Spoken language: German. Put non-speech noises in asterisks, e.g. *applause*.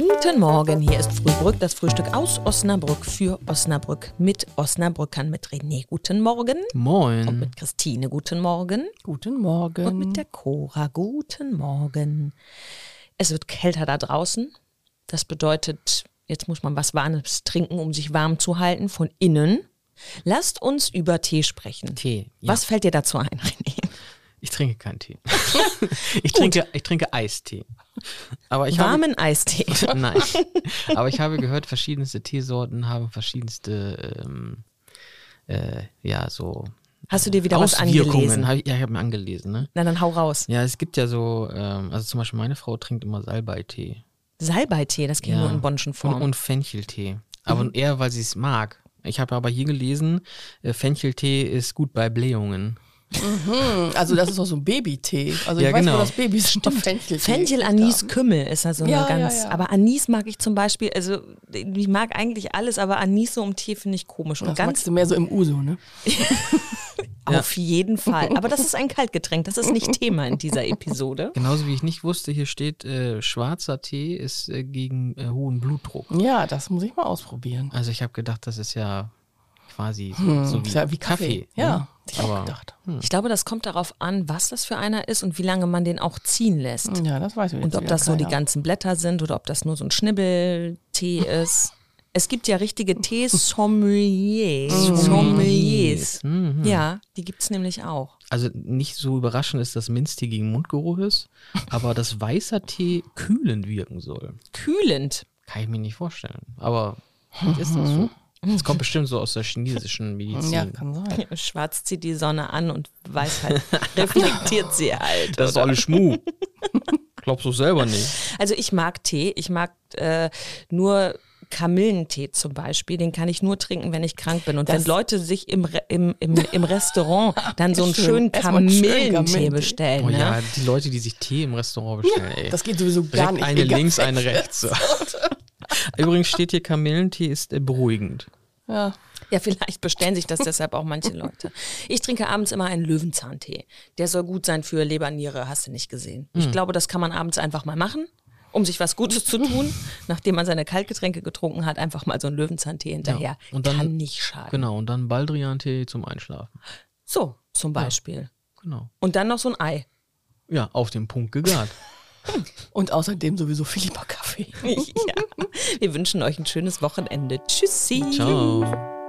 Guten Morgen, hier ist Frühbrück, das Frühstück aus Osnabrück für Osnabrück mit Osnabrückern, mit René. Guten Morgen. Moin. Und mit Christine. Guten Morgen. Guten Morgen. Und mit der Cora. Guten Morgen. Es wird kälter da draußen. Das bedeutet, jetzt muss man was Warmes trinken, um sich warm zu halten von innen. Lasst uns über Tee sprechen. Tee. Ja. Was fällt dir dazu ein, René? Ich trinke keinen Tee. *laughs* ich, trinke, ich trinke Eistee. Aber ich Warmen Eistee. habe, *laughs* Nein. *laughs* Aber ich habe gehört, verschiedenste Teesorten haben verschiedenste, ähm, äh, ja, so Hast du dir wieder was angelesen? Hab ich, ja, ich habe mir angelesen, ne? Na, dann hau raus. Ja, es gibt ja so, ähm, also zum Beispiel meine Frau trinkt immer Salbeitee. Salbeitee, das ging Ja. nur in Bonnschen Und, Form. und Fencheltee. Aber eher, weil sie es mag. Ich habe aber hier gelesen, äh, Fencheltee ist gut bei Blähungen. Hm, also das ist auch so ein Babytee. Also Ja, ich weiß, genau. wo das Babys immer Fenchel Fenchel, Anis, Kümmel ist also Ja, eine ganz. ja. Aber Anis mag ich zum Beispiel, also ich mag eigentlich alles, aber Anis so im Tee finde ich komisch. Und Das ganz magst du mehr so im Uso, ne? *laughs* auf jeden Fall. *laughs* Aber das ist ein Kaltgetränk, das ist nicht Thema in dieser Episode. Genauso wie ich nicht wusste, hier steht, äh, schwarzer Tee ist äh, gegen äh, hohen Blutdruck. Ja, das muss ich mal ausprobieren. Also ich habe gedacht, das ist ja quasi Hm, so wie, ja wie Kaffee. Ja, ne? hätte ich auch Aber gedacht. Ich glaube, das kommt darauf an, was das für einer ist und wie lange man den auch ziehen lässt. Ja, das weiß ich Und ob das so die ganzen Blätter sind oder ob das nur so ein Schnibbeltee *laughs* ist. Es gibt ja richtige Tees-Sommeliers. Sommeliers. Mhm. Ja, die gibt es nämlich auch. Also nicht so überraschend ist, dass Minztee gegen Mundgeruch ist, aber dass weißer Tee kühlend wirken soll. Kühlend. Kann ich mir nicht vorstellen. Aber vielleicht ist das so. Das kommt bestimmt so aus der chinesischen Medizin. Ja, kann sein. Schwarz zieht die Sonne an und weiß halt, *laughs* reflektiert sie halt. Das ist alles Schmuh. Glaubst du selber nicht. Also ich mag Tee. Ich mag äh, nur Kamillentee zum Beispiel. Den kann ich nur trinken, wenn ich krank bin. Und wenn Das- Leute sich im, Re im, im, im Restaurant dann so einen Schön. schönen Kamillentee bestellen. Oh ne? ja, die Leute, die sich Tee im Restaurant bestellen, ey. Das geht sowieso gar Direkt nicht. eine links, eine *laughs* rechts. *laughs* *laughs* Übrigens steht hier, Kamillentee ist äh, beruhigend. Ja. Ja, vielleicht bestellen sich das deshalb auch manche Leute. Ich trinke abends immer einen Löwenzahntee. Der soll gut sein für Leber, Niere, hast du nicht gesehen. Ich glaube, das kann man abends einfach mal machen, um sich was Gutes zu tun. *laughs* Nachdem man seine Kaltgetränke getrunken hat, einfach mal so einen Löwenzahntee hinterher. Und dann- kann nicht schaden. Genau, und dann Baldrian-Tee zum Einschlafen. So, zum Beispiel. Genau. Und dann noch so ein Ei. Ja, auf den Punkt gegart. *laughs* Und außerdem sowieso Philippa Kaffee. ja. Wir wünschen euch ein schönes Wochenende. Tschüssi. Ciao.